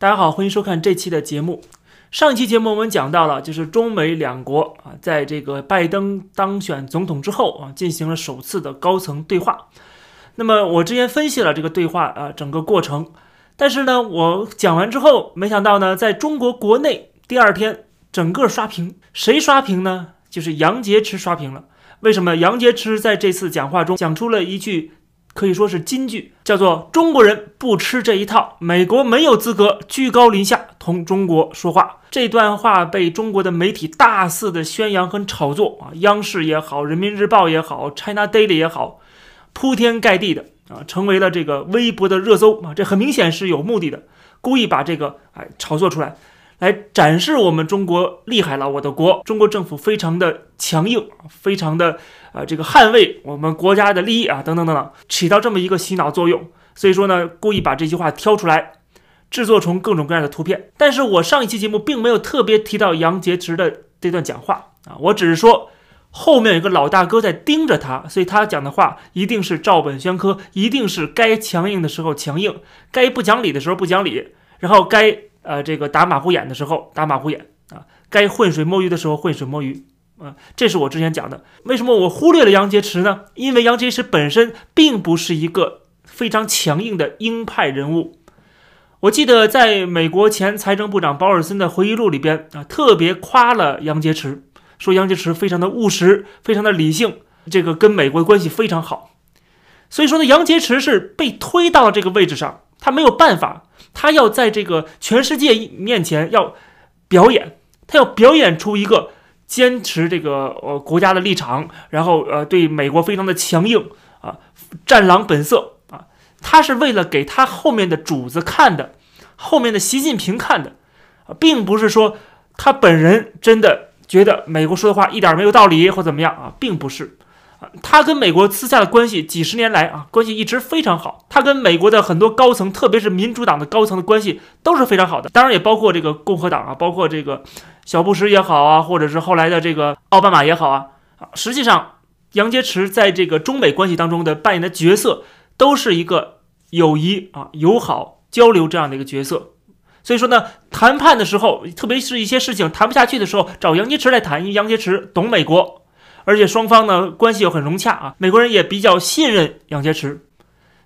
大家好，欢迎收看这期的节目。上一期节目我们讲到了，就是中美两国啊，在这个拜登当选总统之后啊，进行了首次的高层对话。那么我之前分析了这个对话啊整个过程，但是呢，我讲完之后，没想到呢，在中国国内第二天整个刷屏，谁刷屏呢？就是杨洁篪刷屏了。为什么？杨洁篪在这次讲话中讲出了一句。可以说是金句，叫做“中国人不吃这一套”，美国没有资格居高临下同中国说话。这段话被中国的媒体大肆的宣扬和炒作啊，央视也好，人民日报也好，China Daily 也好，铺天盖地的啊，成为了这个微博的热搜啊。这很明显是有目的的，故意把这个哎炒作出来。来展示我们中国厉害了，我的国，中国政府非常的强硬，非常的啊，这个捍卫我们国家的利益啊，等等等等，起到这么一个洗脑作用。所以说呢，故意把这句话挑出来，制作成各种各样的图片。但是我上一期节目并没有特别提到杨洁篪的这段讲话啊，我只是说后面有个老大哥在盯着他，所以他讲的话一定是照本宣科，一定是该强硬的时候强硬，该不讲理的时候不讲理，然后该。呃，这个打马虎眼的时候打马虎眼啊，该浑水摸鱼的时候浑水摸鱼啊，这是我之前讲的。为什么我忽略了杨洁篪呢？因为杨洁篪本身并不是一个非常强硬的鹰派人物。我记得在美国前财政部长保尔森的回忆录里边啊，特别夸了杨洁篪，说杨洁篪非常的务实，非常的理性，这个跟美国的关系非常好。所以说呢，杨洁篪是被推到了这个位置上，他没有办法。他要在这个全世界面前要表演，他要表演出一个坚持这个呃国家的立场，然后呃对美国非常的强硬啊，战狼本色啊，他是为了给他后面的主子看的，后面的习近平看的啊，并不是说他本人真的觉得美国说的话一点没有道理或怎么样啊，并不是。啊，他跟美国私下的关系几十年来啊，关系一直非常好。他跟美国的很多高层，特别是民主党的高层的关系都是非常好的。当然也包括这个共和党啊，包括这个小布什也好啊，或者是后来的这个奥巴马也好啊。实际上杨洁篪在这个中美关系当中的扮演的角色，都是一个友谊啊、友好交流这样的一个角色。所以说呢，谈判的时候，特别是一些事情谈不下去的时候，找杨洁篪来谈，因为杨洁篪懂美国。而且双方呢关系又很融洽啊，美国人也比较信任杨洁篪，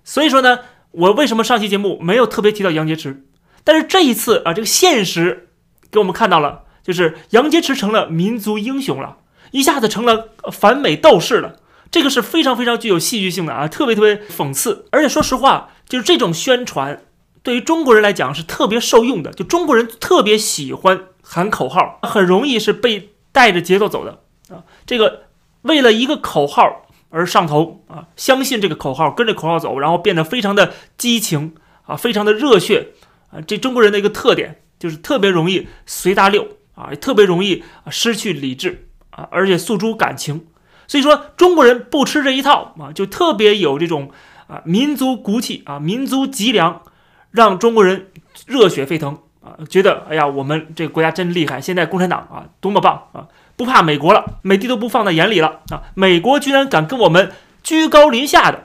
所以说呢，我为什么上期节目没有特别提到杨洁篪？但是这一次啊，这个现实给我们看到了，就是杨洁篪成了民族英雄了，一下子成了反美斗士了，这个是非常非常具有戏剧性的啊，特别特别讽刺。而且说实话，就是这种宣传对于中国人来讲是特别受用的，就中国人特别喜欢喊口号，很容易是被带着节奏走的啊，这个。为了一个口号而上头啊，相信这个口号，跟着口号走，然后变得非常的激情啊，非常的热血啊。这中国人的一个特点就是特别容易随大溜啊，特别容易失去理智啊，而且诉诸感情。所以说中国人不吃这一套啊，就特别有这种啊民族骨气啊，民族脊梁，让中国人热血沸腾啊，觉得哎呀，我们这个国家真厉害，现在共产党啊多么棒啊！不怕美国了，美帝都不放在眼里了啊！美国居然敢跟我们居高临下的，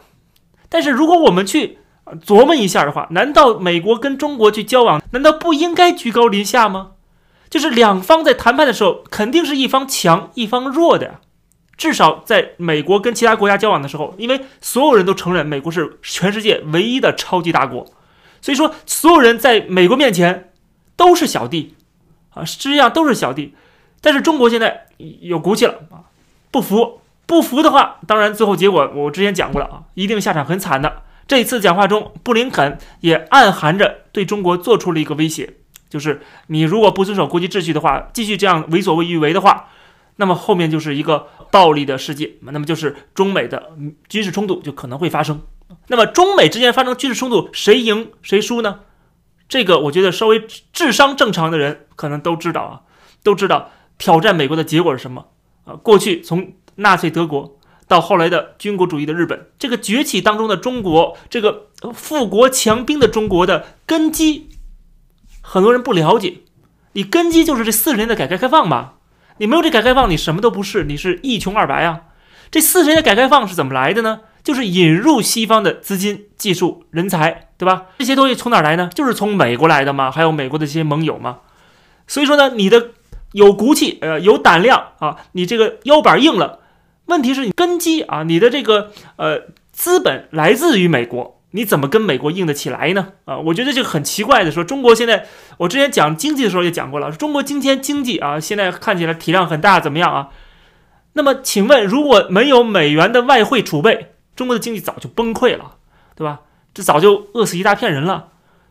但是如果我们去琢磨一下的话，难道美国跟中国去交往，难道不应该居高临下吗？就是两方在谈判的时候，肯定是一方强一方弱的呀。至少在美国跟其他国家交往的时候，因为所有人都承认美国是全世界唯一的超级大国，所以说所有人在美国面前都是小弟啊，实际上都是小弟。但是中国现在有骨气了啊，不服不服的话，当然最后结果我之前讲过了啊，一定下场很惨的。这次讲话中，布林肯也暗含着对中国做出了一个威胁，就是你如果不遵守国际秩序的话，继续这样为所欲为的话，那么后面就是一个暴力的世界，那么就是中美的军事冲突就可能会发生。那么中美之间发生军事冲突，谁赢谁输呢？这个我觉得稍微智商正常的人可能都知道啊，都知道。挑战美国的结果是什么啊？过去从纳粹德国到后来的军国主义的日本，这个崛起当中的中国，这个富国强兵的中国的根基，很多人不了解。你根基就是这四十年的改革开放嘛？你没有这改革开放，你什么都不是，你是一穷二白啊！这四十年的改革开放是怎么来的呢？就是引入西方的资金、技术、人才，对吧？这些东西从哪来呢？就是从美国来的嘛，还有美国的这些盟友嘛。所以说呢，你的有骨气，呃，有胆量啊，你这个腰板硬了。问题是你根基啊，你的这个呃资本来自于美国，你怎么跟美国硬得起来呢？啊，我觉得这个很奇怪的，说中国现在，我之前讲经济的时候也讲过了，中国今天经济啊，现在看起来体量很大，怎么样啊？那么请问，如果没有美元的外汇储备，中国的经济早就崩溃了，对吧？这早就饿死一大片人了。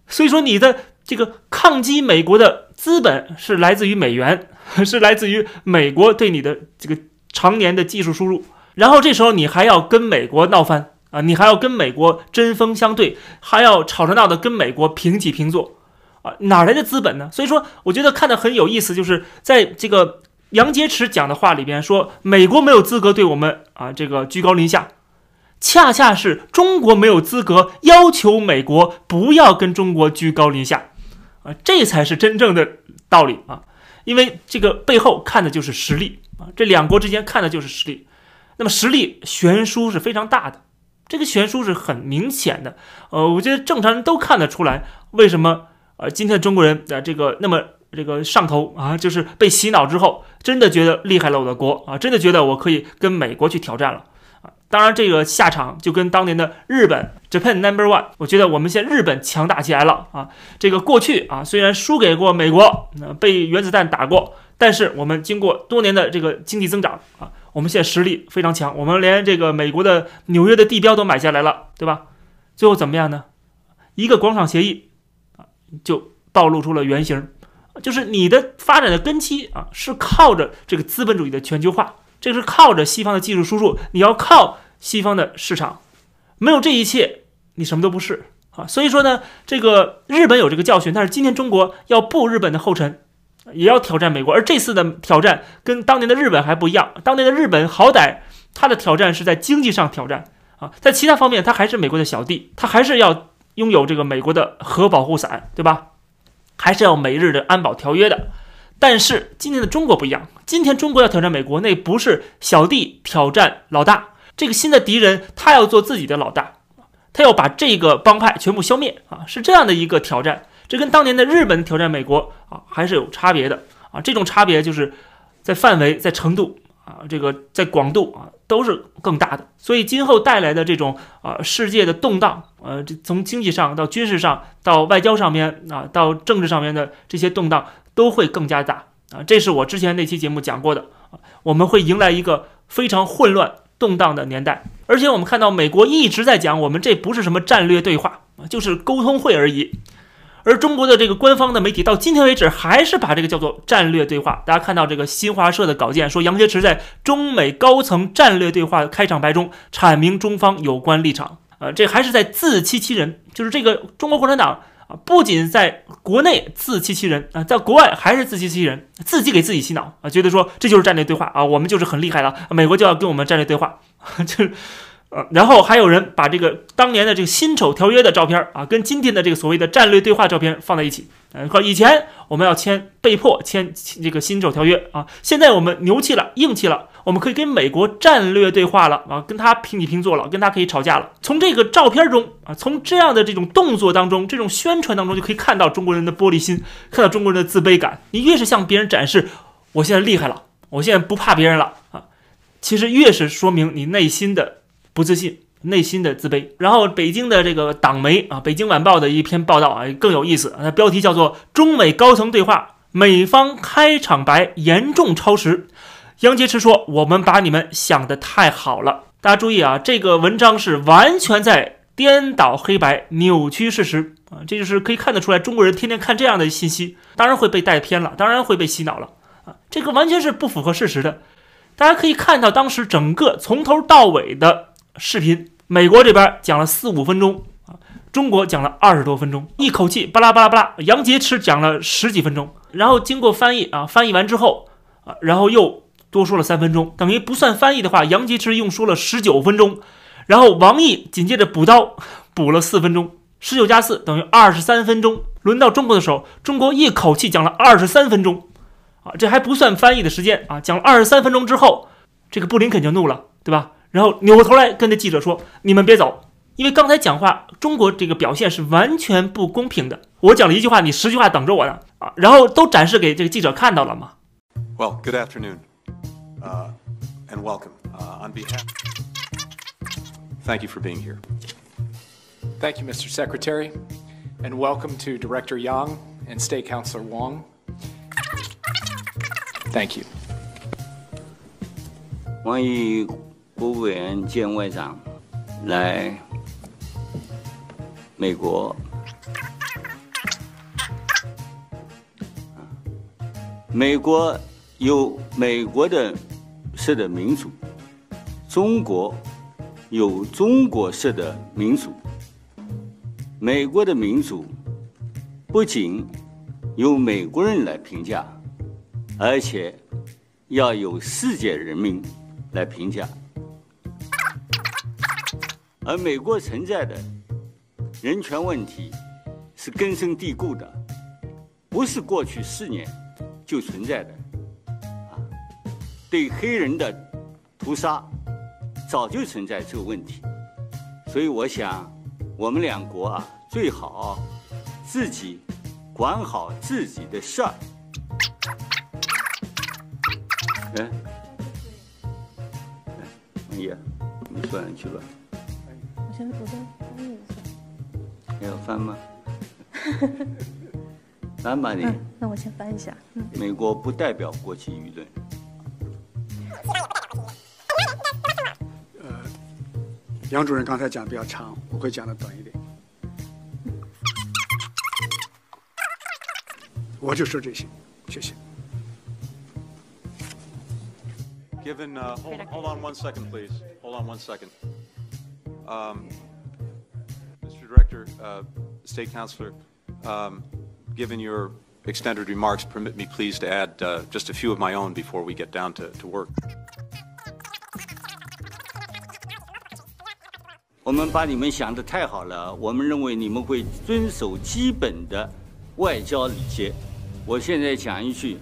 所以说，你的这个抗击美国的资本是来自于美元，是来自于美国对你的这个。常年的技术输入，然后这时候你还要跟美国闹翻啊，你还要跟美国针锋相对，还要吵着闹的跟美国平起平坐啊，哪来的资本呢？所以说，我觉得看的很有意思，就是在这个杨洁篪讲的话里边说，美国没有资格对我们啊这个居高临下，恰恰是中国没有资格要求美国不要跟中国居高临下啊，这才是真正的道理啊，因为这个背后看的就是实力。啊，这两国之间看的就是实力，那么实力悬殊是非常大的，这个悬殊是很明显的。呃，我觉得正常人都看得出来，为什么呃今天的中国人啊这个那么这个上头啊，就是被洗脑之后，真的觉得厉害了我的国啊，真的觉得我可以跟美国去挑战了。当然，这个下场就跟当年的日本 Japan Number One，我觉得我们现在日本强大起来了啊。这个过去啊，虽然输给过美国，被原子弹打过。但是我们经过多年的这个经济增长啊，我们现在实力非常强，我们连这个美国的纽约的地标都买下来了，对吧？最后怎么样呢？一个广场协议啊，就暴露出了原形，就是你的发展的根基啊，是靠着这个资本主义的全球化，这是靠着西方的技术输入，你要靠西方的市场，没有这一切，你什么都不是啊。所以说呢，这个日本有这个教训，但是今天中国要步日本的后尘。也要挑战美国，而这次的挑战跟当年的日本还不一样。当年的日本好歹他的挑战是在经济上挑战啊，在其他方面他还是美国的小弟，他还是要拥有这个美国的核保护伞，对吧？还是要美日的安保条约的。但是今天的中国不一样，今天中国要挑战美国，那不是小弟挑战老大，这个新的敌人他要做自己的老大，他要把这个帮派全部消灭啊，是这样的一个挑战。这跟当年的日本挑战美国啊还是有差别的啊，这种差别就是在范围、在程度啊，这个在广度啊都是更大的。所以今后带来的这种啊世界的动荡，呃，这从经济上到军事上到外交上面啊到政治上面的这些动荡都会更加大啊。这是我之前那期节目讲过的，我们会迎来一个非常混乱动荡的年代。而且我们看到美国一直在讲，我们这不是什么战略对话啊，就是沟通会而已。而中国的这个官方的媒体到今天为止还是把这个叫做战略对话。大家看到这个新华社的稿件说，杨洁篪在中美高层战略对话开场白中阐明中方有关立场。呃，这还是在自欺欺人，就是这个中国共产党啊，不仅在国内自欺欺人啊，在国外还是自欺欺人，自己给自己洗脑啊，觉得说这就是战略对话啊，我们就是很厉害了，美国就要跟我们战略对话，就是。呃，然后还有人把这个当年的这个辛丑条约的照片啊，跟今天的这个所谓的战略对话照片放在一起，呃，说以前我们要签被迫签这个辛丑条约啊，现在我们牛气了，硬气了，我们可以跟美国战略对话了啊，跟他平起平坐了，跟他可以吵架了。从这个照片中啊，从这样的这种动作当中，这种宣传当中，就可以看到中国人的玻璃心，看到中国人的自卑感。你越是向别人展示我现在厉害了，我现在不怕别人了啊，其实越是说明你内心的。不自信，内心的自卑。然后北京的这个党媒啊，《北京晚报》的一篇报道啊，更有意思。它标题叫做《中美高层对话，美方开场白严重超时》。杨洁篪说：“我们把你们想得太好了。”大家注意啊，这个文章是完全在颠倒黑白、扭曲事实啊！这就是可以看得出来，中国人天天看这样的信息，当然会被带偏了，当然会被洗脑了啊！这个完全是不符合事实的。大家可以看到，当时整个从头到尾的。视频，美国这边讲了四五分钟啊，中国讲了二十多分钟，一口气巴拉巴拉巴拉。杨洁篪讲了十几分钟，然后经过翻译啊，翻译完之后啊，然后又多说了三分钟，等于不算翻译的话，杨洁篪用说了十九分钟，然后王毅紧接着补刀补了四分钟，十九加四等于二十三分钟。轮到中国的时候，中国一口气讲了二十三分钟啊，这还不算翻译的时间啊，讲了二十三分钟之后，这个布林肯就怒了，对吧？然后扭过头来跟那记者说：“你们别走，因为刚才讲话，中国这个表现是完全不公平的。我讲了一句话，你十句话等着我呢啊！然后都展示给这个记者看到了嘛。” Well, good afternoon, uh, and welcome. Uh, on behalf, thank you for being here. Thank you, Mr. Secretary, and welcome to Director Yang and State Councilor Wong. Thank you. 欢迎国务委员兼外长来美国。美国 有美国的式的民主，中国有中国式的民主。美国的民主不仅由美国人来评价，而且要有世界人民来评价。而美国存在的人权问题是根深蒂固的，不是过去四年就存在的。对黑人的屠杀早就存在这个问题，所以我想，我们两国啊，最好自己管好自己的事儿。哎，王爷，你说两句吧。我先我先翻译一下。你要翻吗？翻吧你。嗯，那我先翻一下。嗯，美国不代表国际舆论。杨主任刚才讲的比较长，我会讲的短一点。我就说这些，谢谢。 Given, uh, hold, hold on one second, please. Hold on one second. Um, Mr. Director, uh, State Councilor, um, given your extended remarks, permit me please to add uh, just a few of my own before we get down to, to work. 我们把你们想的太好了，我们认为你们会遵守基本的外交礼节。我现在讲一句，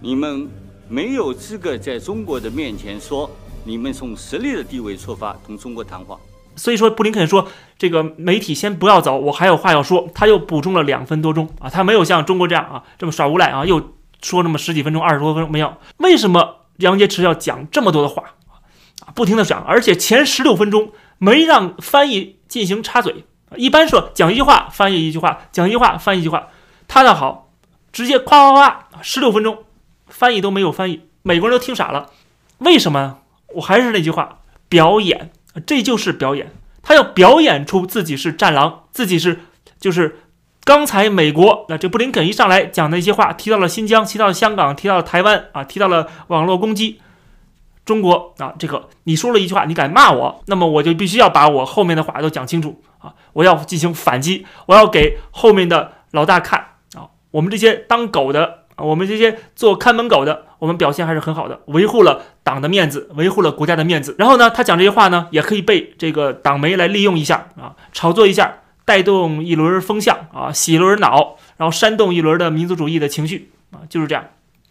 你们没有资格在中国的面前说你们从实力的地位出发同中国谈话。所以说，布林肯说这个媒体先不要走，我还有话要说。他又补充了两分多钟啊，他没有像中国这样啊这么耍无赖啊，又说那么十几分钟、二十多分钟没有。为什么杨洁篪要讲这么多的话啊？不停的讲，而且前十六分钟没让翻译进行插嘴。一般说讲一句话，翻译一句话，讲一句话，翻译一句话。他倒好，直接夸夸夸，十六分钟，翻译都没有翻译，美国人都听傻了。为什么？我还是那句话，表演。这就是表演，他要表演出自己是战狼，自己是就是刚才美国那这布林肯一上来讲的一些话，提到了新疆，提到了香港，提到了台湾啊，提到了网络攻击，中国啊，这个你说了一句话，你敢骂我，那么我就必须要把我后面的话都讲清楚啊，我要进行反击，我要给后面的老大看啊，我们这些当狗的啊，我们这些做看门狗的。我们表现还是很好的，维护了党的面子，维护了国家的面子。然后呢，他讲这些话呢，也可以被这个党媒来利用一下啊，炒作一下，带动一轮风向啊，洗一轮脑，然后煽动一轮的民族主义的情绪啊，就是这样。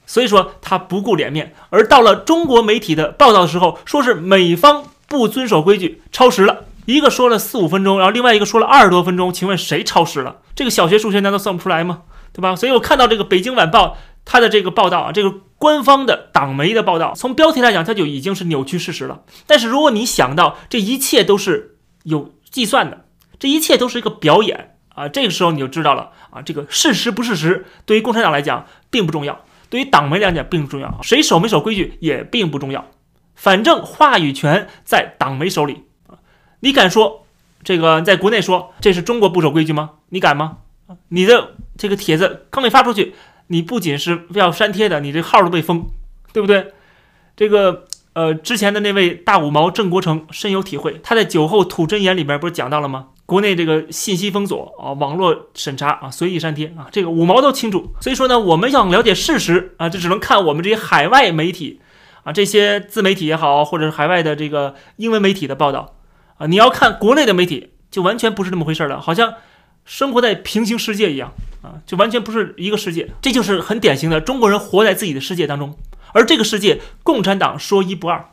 所以说他不顾脸面，而到了中国媒体的报道的时候，说是美方不遵守规矩，超时了。一个说了四五分钟，然后另外一个说了二十多分钟，请问谁超时了？这个小学数学难道算不出来吗？对吧？所以我看到这个《北京晚报》它的这个报道啊，这个。官方的党媒的报道，从标题来讲，它就已经是扭曲事实了。但是如果你想到这一切都是有计算的，这一切都是一个表演啊，这个时候你就知道了啊，这个事实不事实，对于共产党来讲并不重要，对于党媒来讲并不重要，谁守没守规矩也并不重要，反正话语权在党媒手里啊。你敢说这个在国内说这是中国不守规矩吗？你敢吗？你的这个帖子刚没发出去。你不仅是要删帖的，你这号都被封，对不对？这个呃，之前的那位大五毛郑国成深有体会，他在酒后吐真言里边不是讲到了吗？国内这个信息封锁啊，网络审查啊，随意删帖啊，这个五毛都清楚。所以说呢，我们想了解事实啊，这只能看我们这些海外媒体啊，这些自媒体也好，或者是海外的这个英文媒体的报道啊，你要看国内的媒体，就完全不是那么回事了，好像生活在平行世界一样。啊，就完全不是一个世界，这就是很典型的中国人活在自己的世界当中，而这个世界共产党说一不二，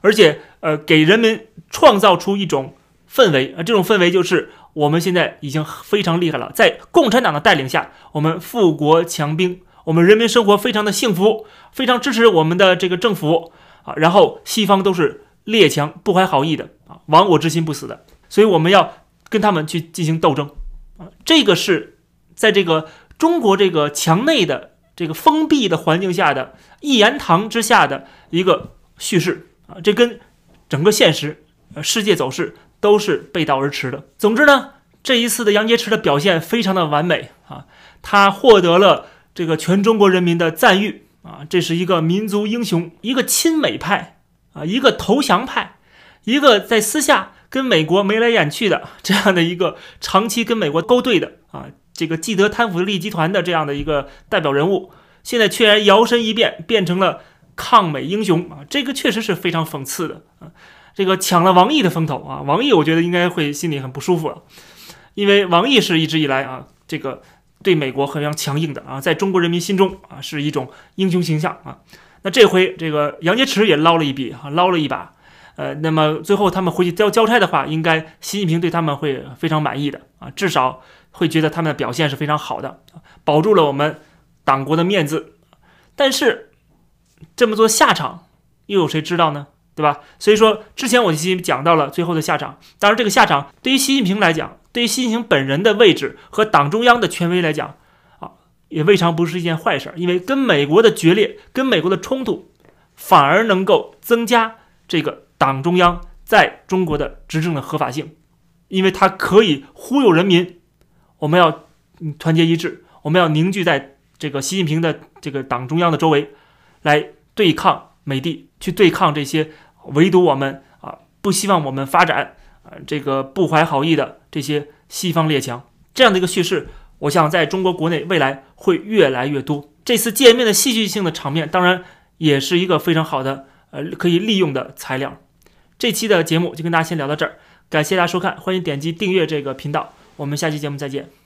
而且呃给人们创造出一种氛围啊，这种氛围就是我们现在已经非常厉害了，在共产党的带领下，我们富国强兵，我们人民生活非常的幸福，非常支持我们的这个政府啊，然后西方都是列强不怀好意的啊，亡我之心不死的，所以我们要跟他们去进行斗争啊，这个是在这个中国这个墙内的这个封闭的环境下的一言堂之下的一个叙事啊，这跟整个现实呃世界走势都是背道而驰的。总之呢，这一次的杨洁篪的表现非常的完美啊，他获得了这个全中国人民的赞誉啊，这是一个民族英雄，一个亲美派啊，一个投降派，一个在私下跟美国眉来眼去的这样的一个长期跟美国勾兑的啊，这个既得贪腐利益集团的这样的一个代表人物，现在却然摇身一变变成了抗美英雄啊，这个确实是非常讽刺的啊。这个抢了王毅的风头啊，王毅我觉得应该会心里很不舒服了，因为王毅是一直以来啊，这个对美国非常强硬的啊，在中国人民心中啊是一种英雄形象啊。那这回这个杨洁篪也捞了一笔啊，捞了一把，呃，那么最后他们回去交交差的话，应该习近平对他们会非常满意的啊，至少会觉得他们的表现是非常好的，保住了我们党国的面子。但是这么做下场又有谁知道呢？对吧？所以说，之前我已经讲到了最后的下场。当然，这个下场对于习近平来讲，对于习近平本人的位置和党中央的权威来讲，啊，也未尝不是一件坏事。因为跟美国的决裂、跟美国的冲突，反而能够增加这个党中央在中国的执政的合法性，因为它可以忽悠人民。我们要团结一致，我们要凝聚在这个习近平的这个党中央的周围，来对抗美帝，去对抗这些。唯独我们啊，不希望我们发展啊，这个不怀好意的这些西方列强，这样的一个叙事，我想在中国国内未来会越来越多。这次见面的戏剧性的场面，当然也是一个非常好的呃可以利用的材料。这期的节目就跟大家先聊到这儿，感谢大家收看，欢迎点击订阅这个频道，我们下期节目再见。